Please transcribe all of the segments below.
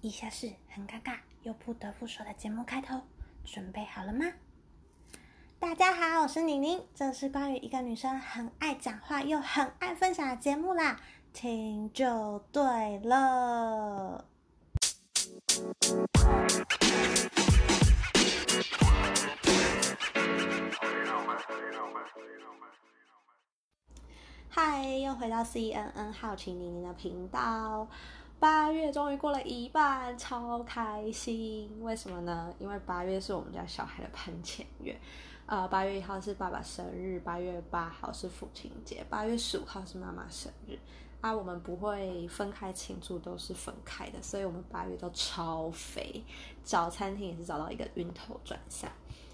以下是很尴尬又不得不说的节目开头，准备好了吗？大家好，我是宁宁，这是关于一个女生很爱讲话又很爱分享的节目啦，听就对了。嗨，又回到 CNN 好奇宁宁的频道。八月终于过了一半，超开心！为什么呢？因为八月是我们家小孩的喷钱月。呃，八月一号是爸爸生日，八月八号是父亲节，八月十五号是妈妈生日。啊，我们不会分开庆祝，都是分开的，所以我们八月都超肥，找餐厅也是找到一个晕头转向。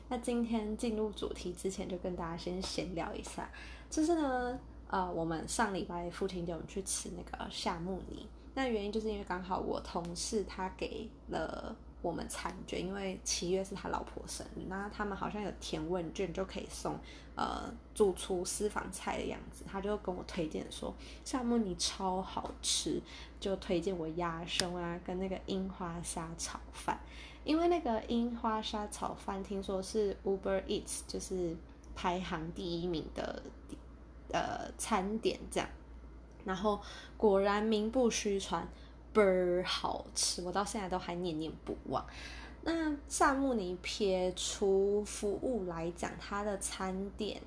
那今天进入主题之前，就跟大家先闲聊一下，就是呢，呃，我们上礼拜父亲节我们去吃那个夏目尼。那原因就是因为刚好我同事他给了我们餐券，因为七月是他老婆生日，那他们好像有填问卷就可以送呃主厨私房菜的样子，他就跟我推荐说夏目尼超好吃，就推荐我鸭胸啊跟那个樱花虾炒饭，因为那个樱花虾炒饭听说是 Uber Eats 就是排行第一名的呃餐点这样。然后果然名不虚传，倍儿好吃，我到现在都还念念不忘。那萨慕尼撇除服务来讲，它的餐点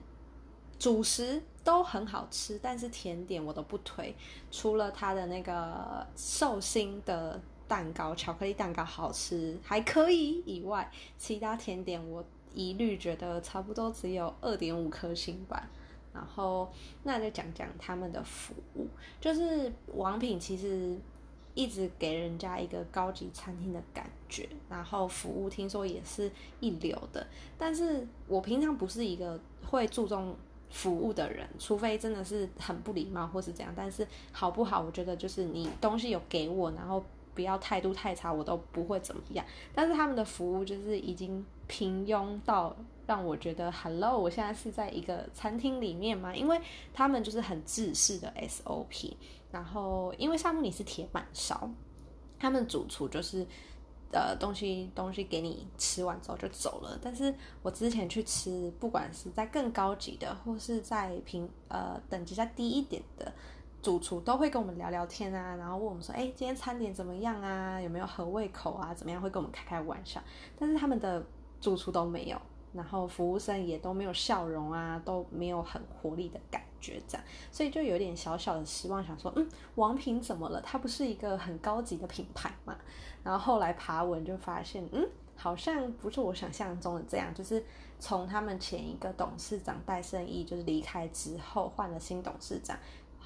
主食都很好吃，但是甜点我都不推。除了它的那个寿星的蛋糕，巧克力蛋糕好吃还可以以外，其他甜点我一律觉得差不多只有二点五颗星吧。然后，那就讲讲他们的服务。就是王品其实一直给人家一个高级餐厅的感觉，然后服务听说也是一流的。但是我平常不是一个会注重服务的人，除非真的是很不礼貌或是怎样。但是好不好，我觉得就是你东西有给我，然后不要态度太差，我都不会怎么样。但是他们的服务就是已经平庸到。让我觉得，Hello，我现在是在一个餐厅里面嘛？因为他们就是很制式的 SOP，然后因为沙木里是铁板烧，他们主厨就是呃东西东西给你吃完之后就走了。但是我之前去吃，不管是在更高级的，或是在平呃等级再低一点的主厨，都会跟我们聊聊天啊，然后问我们说，哎，今天餐点怎么样啊？有没有合胃口啊？怎么样？会跟我们开开玩笑。但是他们的主厨都没有。然后服务生也都没有笑容啊，都没有很活力的感觉，这样，所以就有点小小的失望，想说，嗯，王品怎么了？它不是一个很高级的品牌嘛？然后后来爬文就发现，嗯，好像不是我想象中的这样，就是从他们前一个董事长戴胜义就是离开之后，换了新董事长，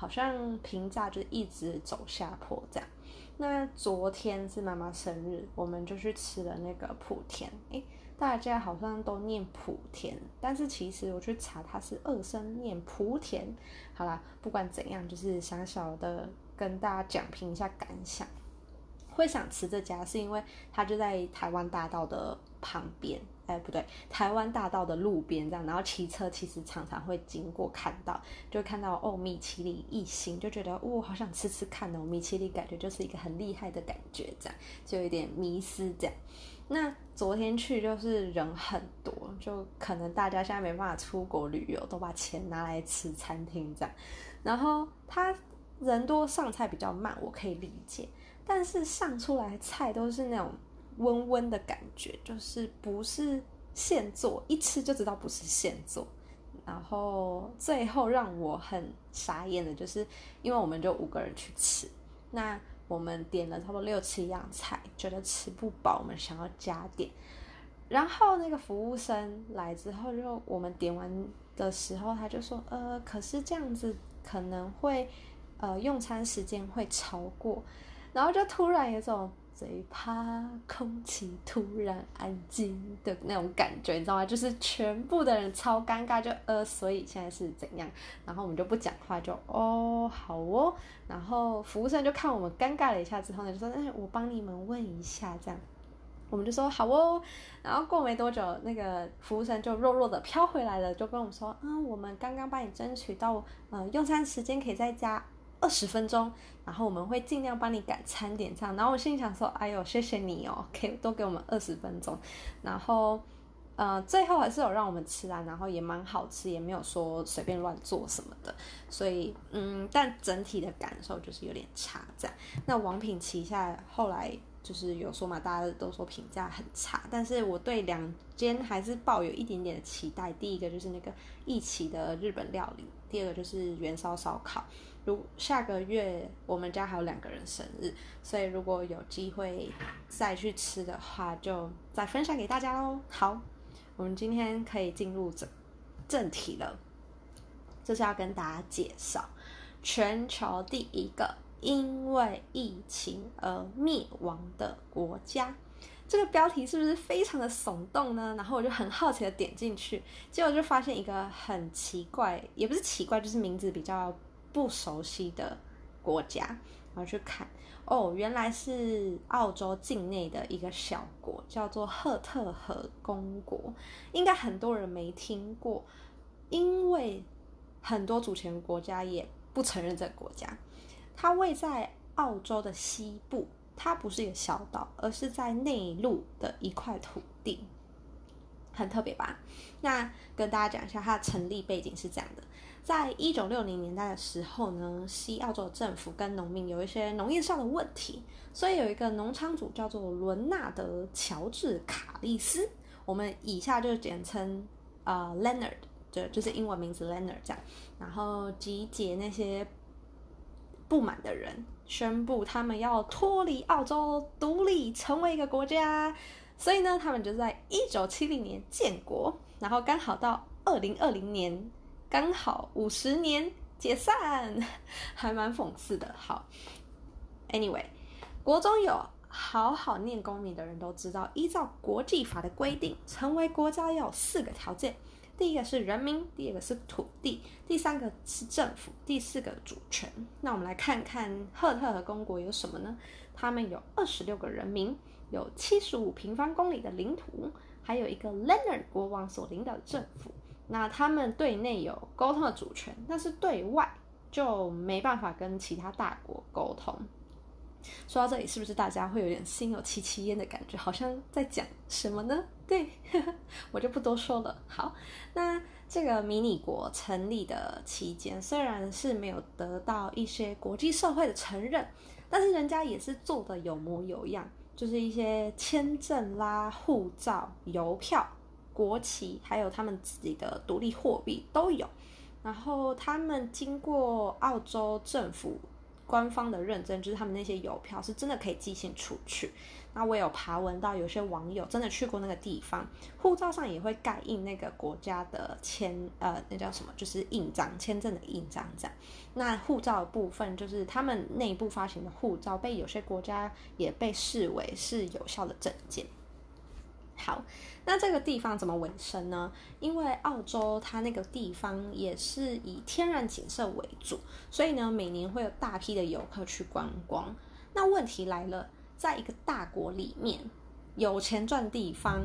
好像评价就一直走下坡这样。那昨天是妈妈生日，我们就去吃了那个莆田，诶。大家好像都念莆田，但是其实我去查，它是二声念莆田。好啦，不管怎样，就是小小的跟大家讲评一下感想。会想吃这家，是因为它就在台湾大道的旁边，哎，不对，台湾大道的路边这样。然后骑车其实常常会经过，看到就看到哦，米其林一星，就觉得哦，好想吃吃看哦。米其林感觉就是一个很厉害的感觉，这样就有点迷失这样。那昨天去就是人很多，就可能大家现在没办法出国旅游，都把钱拿来吃餐厅这样。然后他人多上菜比较慢，我可以理解。但是上出来菜都是那种温温的感觉，就是不是现做，一吃就知道不是现做。然后最后让我很傻眼的就是，因为我们就五个人去吃，那。我们点了差不多六七样菜，觉得吃不饱，我们想要加点。然后那个服务生来之后，就我们点完的时候，他就说：“呃，可是这样子可能会，呃，用餐时间会超过。”然后就突然有种。最怕空气突然安静的那种感觉，你知道吗？就是全部的人超尴尬，就呃，所以现在是怎样？然后我们就不讲话，就哦，好哦。然后服务生就看我们尴尬了一下之后呢，就说：“哎，我帮你们问一下。”这样，我们就说好哦。然后过没多久，那个服务生就弱弱的飘回来了，就跟我们说：“嗯，我们刚刚帮你争取到，呃，用餐时间可以再加二十分钟，然后我们会尽量帮你赶餐点这样。然后我心里想说，哎呦，谢谢你哦，给多给我们二十分钟。然后，呃，最后还是有让我们吃啊，然后也蛮好吃，也没有说随便乱做什么的。所以，嗯，但整体的感受就是有点差这样。那王品旗下后来。就是有说嘛，大家都说评价很差，但是我对两间还是抱有一点点的期待。第一个就是那个一起的日本料理，第二个就是元烧烧烤。如下个月我们家还有两个人生日，所以如果有机会再去吃的话，就再分享给大家喽。好，我们今天可以进入正正题了，就是要跟大家介绍全球第一个。因为疫情而灭亡的国家，这个标题是不是非常的耸动呢？然后我就很好奇的点进去，结果就发现一个很奇怪，也不是奇怪，就是名字比较不熟悉的国家。然后去看，哦，原来是澳洲境内的一个小国，叫做赫特河公国。应该很多人没听过，因为很多主权国家也不承认这个国家。它位在澳洲的西部，它不是一个小岛，而是在内陆的一块土地，很特别吧？那跟大家讲一下，它的成立背景是这样的：在一九六零年代的时候呢，西澳洲政府跟农民有一些农业上的问题，所以有一个农场主叫做伦纳德·乔治·卡利斯，我们以下就简称呃 Leonard，就就是英文名字 Leonard 这样，然后集结那些。不满的人宣布，他们要脱离澳洲，独立成为一个国家。所以呢，他们就在一九七零年建国，然后刚好到二零二零年，刚好五十年解散，还蛮讽刺的。好，Anyway，国中有好好念公民的人都知道，依照国际法的规定，成为国家要有四个条件。第一个是人民，第二个是土地，第三个是政府，第四个主权。那我们来看看赫特和公国有什么呢？他们有二十六个人民，有七十五平方公里的领土，还有一个 Leonard 国王所领导的政府。那他们对内有沟通的主权，但是对外就没办法跟其他大国沟通。说到这里，是不是大家会有点心有戚戚焉的感觉？好像在讲什么呢？对 我就不多说了。好，那这个迷你国成立的期间，虽然是没有得到一些国际社会的承认，但是人家也是做的有模有样，就是一些签证啦、护照、邮票、国旗，还有他们自己的独立货币都有。然后他们经过澳洲政府。官方的认证就是他们那些邮票是真的可以寄信出去。那我有爬文到有些网友真的去过那个地方，护照上也会盖印那个国家的签，呃，那叫什么？就是印章，签证的印章这样。那护照的部分就是他们内部发行的护照，被有些国家也被视为是有效的证件。好，那这个地方怎么维生呢？因为澳洲它那个地方也是以天然景色为主，所以呢，每年会有大批的游客去观光。那问题来了，在一个大国里面，有钱赚地方，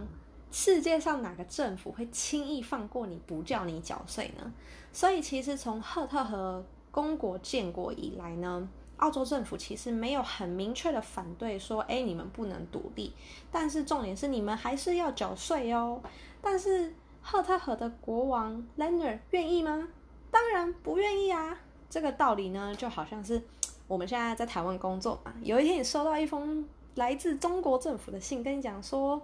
世界上哪个政府会轻易放过你不叫你缴税呢？所以其实从赫特和公国建国以来呢。澳洲政府其实没有很明确的反对说，哎，你们不能独立，但是重点是你们还是要缴税哦。但是赫特河的国王 Leonard 愿意吗？当然不愿意啊。这个道理呢，就好像是我们现在在台湾工作嘛，有一天你收到一封来自中国政府的信，跟你讲说，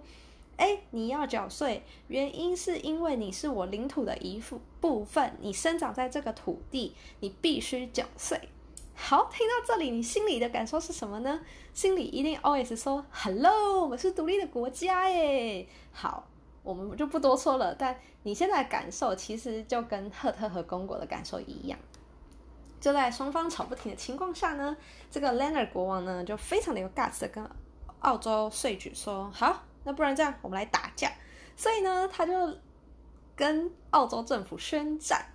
哎，你要缴税，原因是因为你是我领土的一部分，你生长在这个土地，你必须缴税。好，听到这里，你心里的感受是什么呢？心里一定 always 说 “hello”，我们是独立的国家耶。好，我们就不多说了。但你现在感受其实就跟赫特和公国的感受一样。就在双方吵不停的情况下呢，这个 Leonard 国王呢就非常的有 guts 的跟澳洲税局说：“好，那不然这样，我们来打架。”所以呢，他就跟澳洲政府宣战。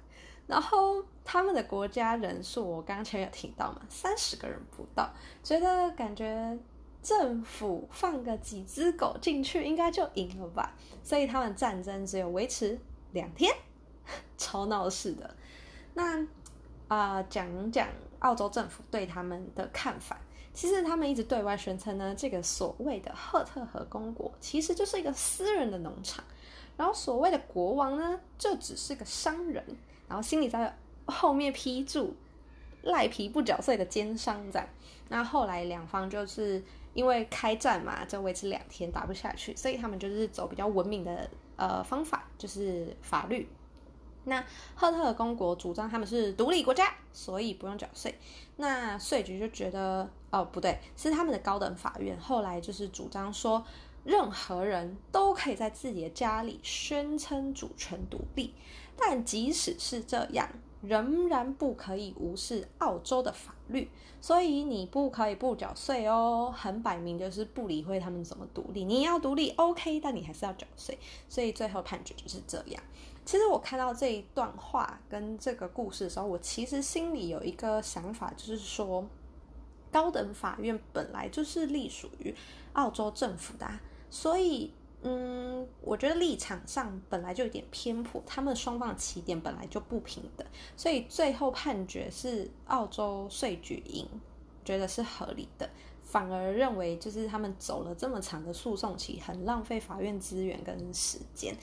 然后他们的国家人数，我刚刚前有提到嘛，三十个人不到，觉得感觉政府放个几只狗进去应该就赢了吧，所以他们战争只有维持两天，超闹事的。那啊讲讲澳洲政府对他们的看法。其实他们一直对外宣称呢，这个所谓的赫特河公国其实就是一个私人的农场，然后所谓的国王呢，就只是个商人，然后心里在后面批注赖皮不缴税的奸商这样。那后来两方就是因为开战嘛，就维持两天打不下去，所以他们就是走比较文明的呃方法，就是法律。那赫特公国主张他们是独立国家，所以不用缴税。那税局就觉得哦不对，是他们的高等法院后来就是主张说，任何人都可以在自己的家里宣称主权独立，但即使是这样。仍然不可以无视澳洲的法律，所以你不可以不缴税哦。很摆明就是不理会他们怎么独立，你要独立 OK，但你还是要缴税。所以最后判决就是这样。其实我看到这一段话跟这个故事的时候，我其实心里有一个想法，就是说，高等法院本来就是隶属于澳洲政府的，所以。嗯，我觉得立场上本来就有点偏颇，他们双方的起点本来就不平等，所以最后判决是澳洲税局赢，觉得是合理的，反而认为就是他们走了这么长的诉讼期，很浪费法院资源跟时间，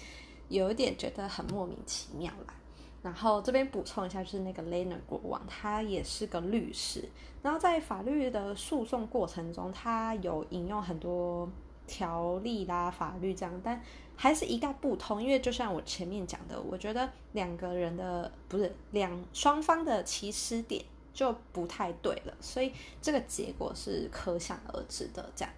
有一点觉得很莫名其妙啦。然后这边补充一下，就是那个 Lena 国王，他也是个律师，然后在法律的诉讼过程中，他有引用很多。条例啦，法律这样，但还是一概不通，因为就像我前面讲的，我觉得两个人的不是两双方的起始点就不太对了，所以这个结果是可想而知的。这样，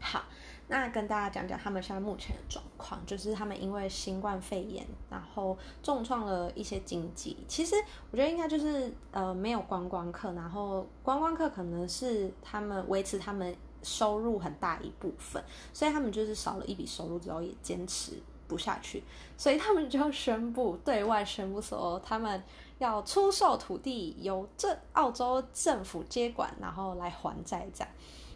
好，那跟大家讲讲他们现在目前的状况，就是他们因为新冠肺炎，然后重创了一些经济。其实我觉得应该就是呃没有观光客，然后观光客可能是他们维持他们。收入很大一部分，所以他们就是少了一笔收入之后也坚持不下去，所以他们就宣布对外宣布说他们要出售土地，由这澳洲政府接管，然后来还债这样。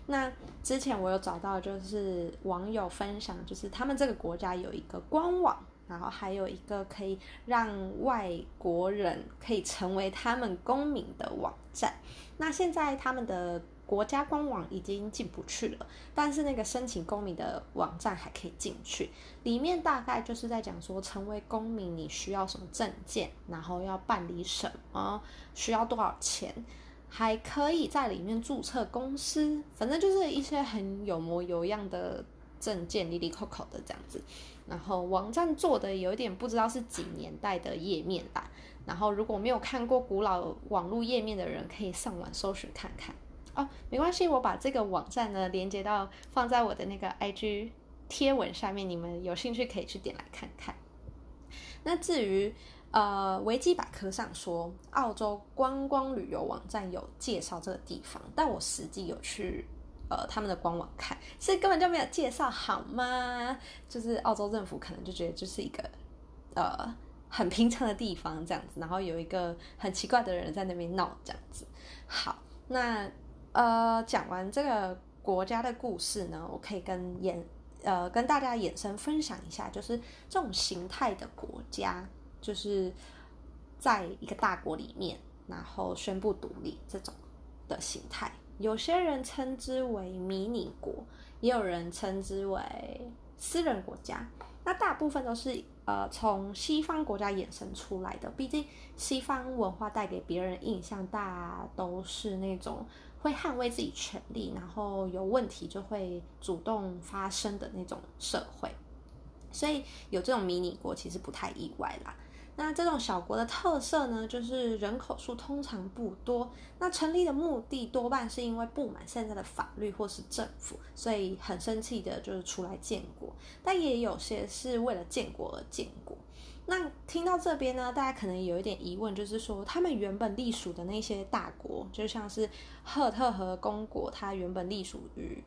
那之前我有找到就是网友分享，就是他们这个国家有一个官网，然后还有一个可以让外国人可以成为他们公民的网站。那现在他们的。国家官网已经进不去了，但是那个申请公民的网站还可以进去。里面大概就是在讲说，成为公民你需要什么证件，然后要办理什么，需要多少钱，还可以在里面注册公司，反正就是一些很有模有样的证件，里里扣扣的这样子。然后网站做的有点不知道是几年代的页面吧。然后如果没有看过古老网络页面的人，可以上网搜寻看看。哦，没关系，我把这个网站呢连接到放在我的那个 IG 贴文下面，你们有兴趣可以去点来看看。那至于呃维基百科上说澳洲观光旅游网站有介绍这个地方，但我实际有去呃他们的官网看，是根本就没有介绍好吗？就是澳洲政府可能就觉得就是一个呃很平常的地方这样子，然后有一个很奇怪的人在那边闹这样子。好，那。呃，讲完这个国家的故事呢，我可以跟演呃跟大家衍生分享一下，就是这种形态的国家，就是在一个大国里面，然后宣布独立这种的形态，有些人称之为迷你国，也有人称之为私人国家。那大部分都是呃从西方国家衍生出来的，毕竟西方文化带给别人印象，大都是那种。会捍卫自己权利，然后有问题就会主动发声的那种社会，所以有这种迷你国其实不太意外啦。那这种小国的特色呢，就是人口数通常不多，那成立的目的多半是因为不满现在的法律或是政府，所以很生气的就是出来建国，但也有些是为了建国而建国。那听到这边呢，大家可能有一点疑问，就是说他们原本隶属的那些大国，就像是赫特和公国，它原本隶属于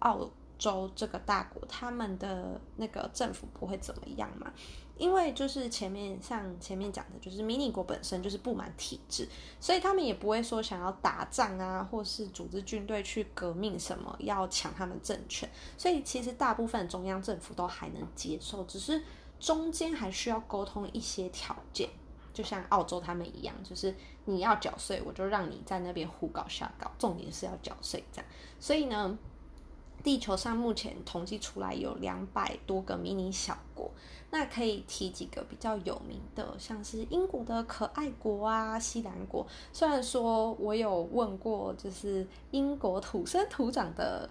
澳州这个大国，他们的那个政府不会怎么样嘛？因为就是前面像前面讲的，就是迷你国本身就是不满体制，所以他们也不会说想要打仗啊，或是组织军队去革命什么，要抢他们政权。所以其实大部分中央政府都还能接受，只是。中间还需要沟通一些条件，就像澳洲他们一样，就是你要缴税，我就让你在那边胡搞瞎搞，重点是要缴税这样。所以呢，地球上目前统计出来有两百多个迷你小国，那可以提几个比较有名的，像是英国的可爱国啊，西兰国。虽然说我有问过，就是英国土生土长的。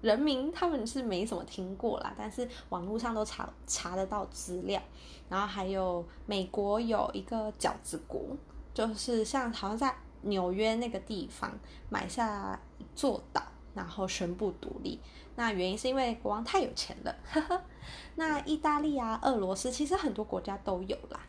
人民他们是没怎么听过啦，但是网络上都查查得到资料。然后还有美国有一个饺子国，就是像好像在纽约那个地方买下一座岛，然后宣布独立。那原因是因为国王太有钱了。呵呵那意大利啊、俄罗斯其实很多国家都有啦。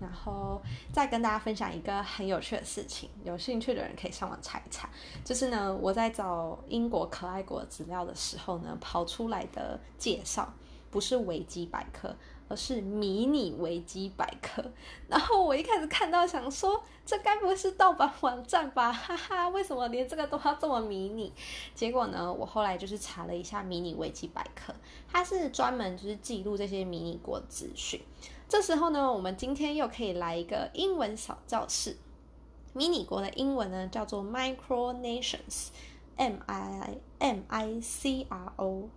然后再跟大家分享一个很有趣的事情，有兴趣的人可以上网查一查。就是呢，我在找英国可爱国资料的时候呢，跑出来的介绍不是维基百科，而是迷你维基百科。然后我一开始看到想说，这该不会是盗版网站吧？哈哈，为什么连这个都要这么迷你？结果呢，我后来就是查了一下迷你维基百科，它是专门就是记录这些迷你国资讯。这时候呢，我们今天又可以来一个英文小教室。迷你国的英文呢叫做 Micronations，M I M I C R O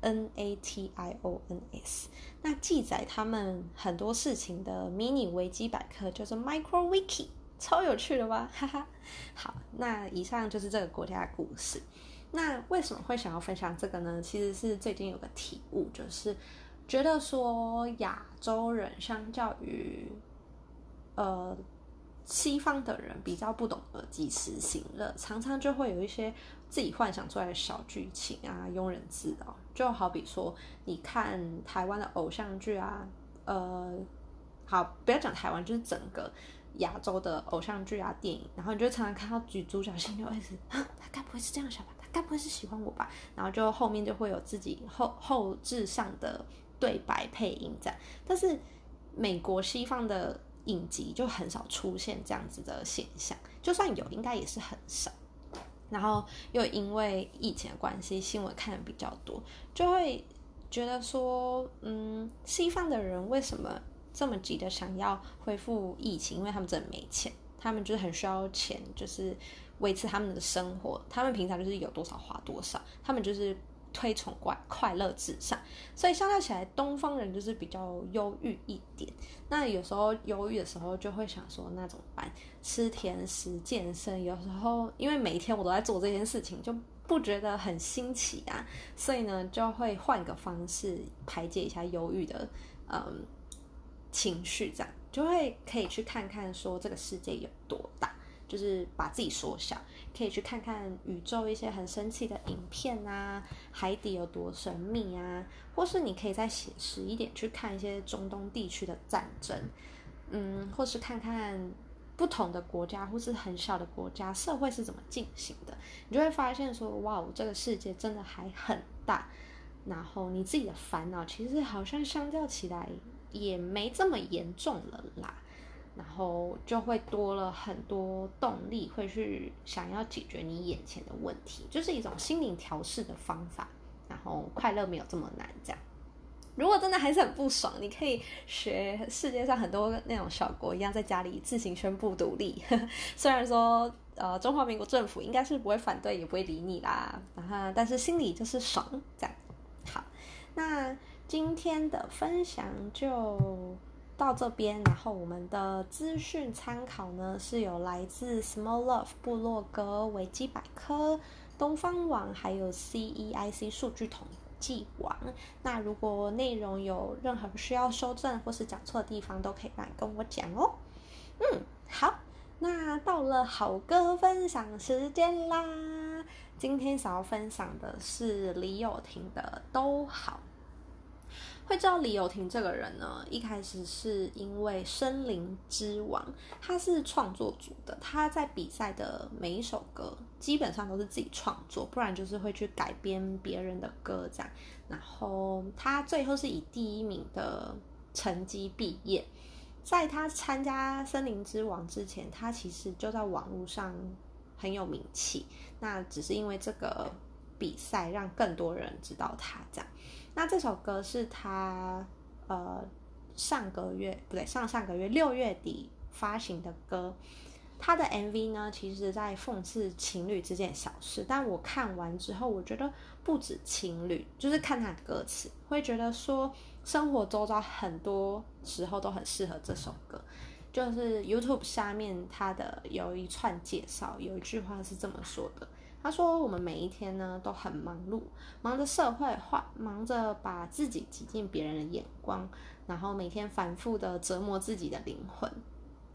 N A T I O N S。那记载他们很多事情的迷你维基百科叫做 MicroWiki，超有趣的吧？哈哈。好，那以上就是这个国家的故事。那为什么会想要分享这个呢？其实是最近有个体悟，就是。觉得说亚洲人相较于呃西方的人比较不懂得及时行乐，常常就会有一些自己幻想出来的小剧情啊，庸人自扰。就好比说，你看台湾的偶像剧啊，呃，好，不要讲台湾，就是整个亚洲的偶像剧啊、电影，然后你就常常看到女主角心就会是，他该不会是这样想吧？他该不会是喜欢我吧？然后就后面就会有自己后 后置上的。对白配音这样，但是美国西方的影集就很少出现这样子的现象，就算有，应该也是很少。然后又因为疫情的关系，新闻看的比较多，就会觉得说，嗯，西方的人为什么这么急的想要恢复疫情？因为他们真的没钱，他们就是很需要钱，就是维持他们的生活。他们平常就是有多少花多少，他们就是。推崇快快乐至上，所以相较起来，东方人就是比较忧郁一点。那有时候忧郁的时候，就会想说，那怎么办？吃甜食、健身，有时候因为每一天我都在做这件事情，就不觉得很新奇啊。所以呢，就会换个方式排解一下忧郁的嗯情绪，这样就会可以去看看说这个世界有多大，就是把自己缩小。可以去看看宇宙一些很神奇的影片啊，海底有多神秘啊，或是你可以再写实一点去看一些中东地区的战争，嗯，或是看看不同的国家或是很小的国家社会是怎么进行的，你就会发现说，哇，这个世界真的还很大，然后你自己的烦恼其实好像相较起来也没这么严重了啦。然后就会多了很多动力，会去想要解决你眼前的问题，就是一种心灵调试的方法。然后快乐没有这么难，这样。如果真的还是很不爽，你可以学世界上很多那种小国一样，在家里自行宣布独立。虽然说，呃，中华民国政府应该是不会反对，也不会理你啦。然后，但是心里就是爽，这样。好，那今天的分享就。到这边，然后我们的资讯参考呢是有来自 Small Love 部落格、维基百科、东方网，还有 CEIC 数据统计网。那如果内容有任何需要修正或是讲错的地方，都可以来跟我讲哦。嗯，好，那到了好歌分享时间啦。今天想要分享的是李友廷的《都好》。会知道李友廷这个人呢，一开始是因为《森林之王》，他是创作组的，他在比赛的每一首歌基本上都是自己创作，不然就是会去改编别人的歌这样。然后他最后是以第一名的成绩毕业。在他参加《森林之王》之前，他其实就在网络上很有名气，那只是因为这个比赛让更多人知道他这样。那这首歌是他呃上个月不对上上个月六月底发行的歌。他的 MV 呢，其实在讽刺情侣之间的小事，但我看完之后，我觉得不止情侣，就是看他的歌词，会觉得说生活周遭很多时候都很适合这首歌。就是 YouTube 下面他的有一串介绍，有一句话是这么说的：他说我们每一天呢都很忙碌，忙着社会化，忙着把自己挤进别人的眼光，然后每天反复的折磨自己的灵魂。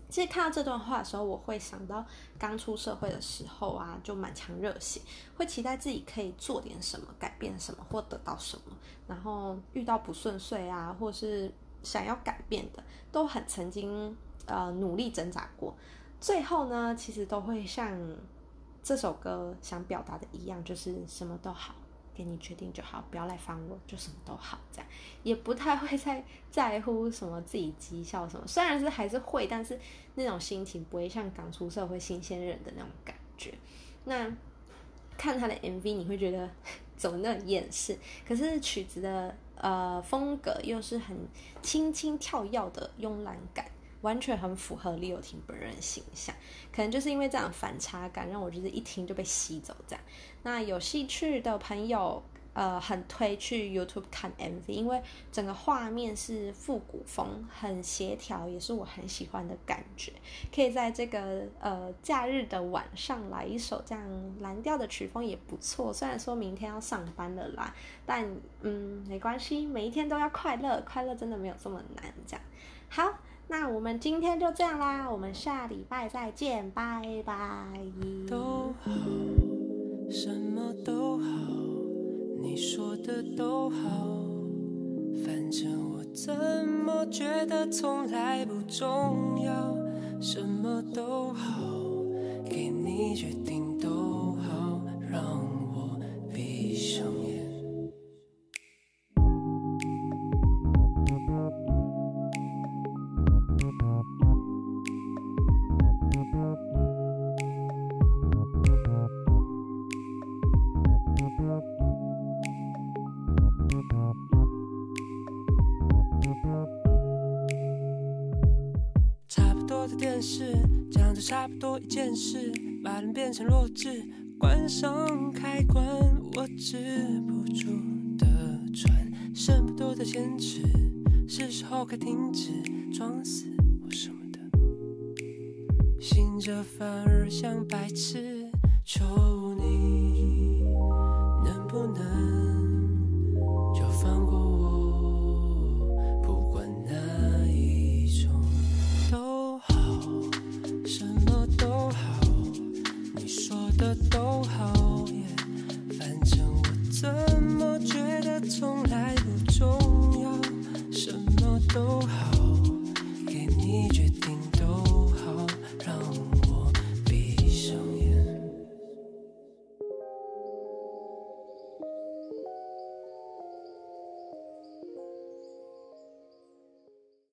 其实看到这段话的时候，我会想到刚出社会的时候啊，就满腔热血，会期待自己可以做点什么，改变什么，或得到什么。然后遇到不顺遂啊，或是想要改变的，都很曾经呃努力挣扎过。最后呢，其实都会像这首歌想表达的一样，就是什么都好。给你决定就好，不要来烦我，就什么都好，这样也不太会在在乎什么自己绩效什么，虽然是还是会，但是那种心情不会像刚出社会新鲜人的那种感觉。那看他的 MV，你会觉得怎么那么厌世？可是曲子的呃风格又是很轻轻跳跃的慵懒感。完全很符合李友廷本人形象，可能就是因为这样反差感，让我就是一听就被吸走这样。那有兴趣的朋友，呃，很推去 YouTube 看 MV，因为整个画面是复古风，很协调，也是我很喜欢的感觉。可以在这个呃假日的晚上来一首这样蓝调的曲风也不错。虽然说明天要上班了啦，但嗯没关系，每一天都要快乐，快乐真的没有这么难。这样好。那我们今天就这样啦，我们下礼拜再见，拜拜。都好，什么都好，你说的都好，反正我怎么觉得从来不重要，什么都好，给你决定是，把人变成弱智，关上开关，我止不住的喘，剩不多的坚持，是时候该停止装死或什么的，醒着反而像白痴，求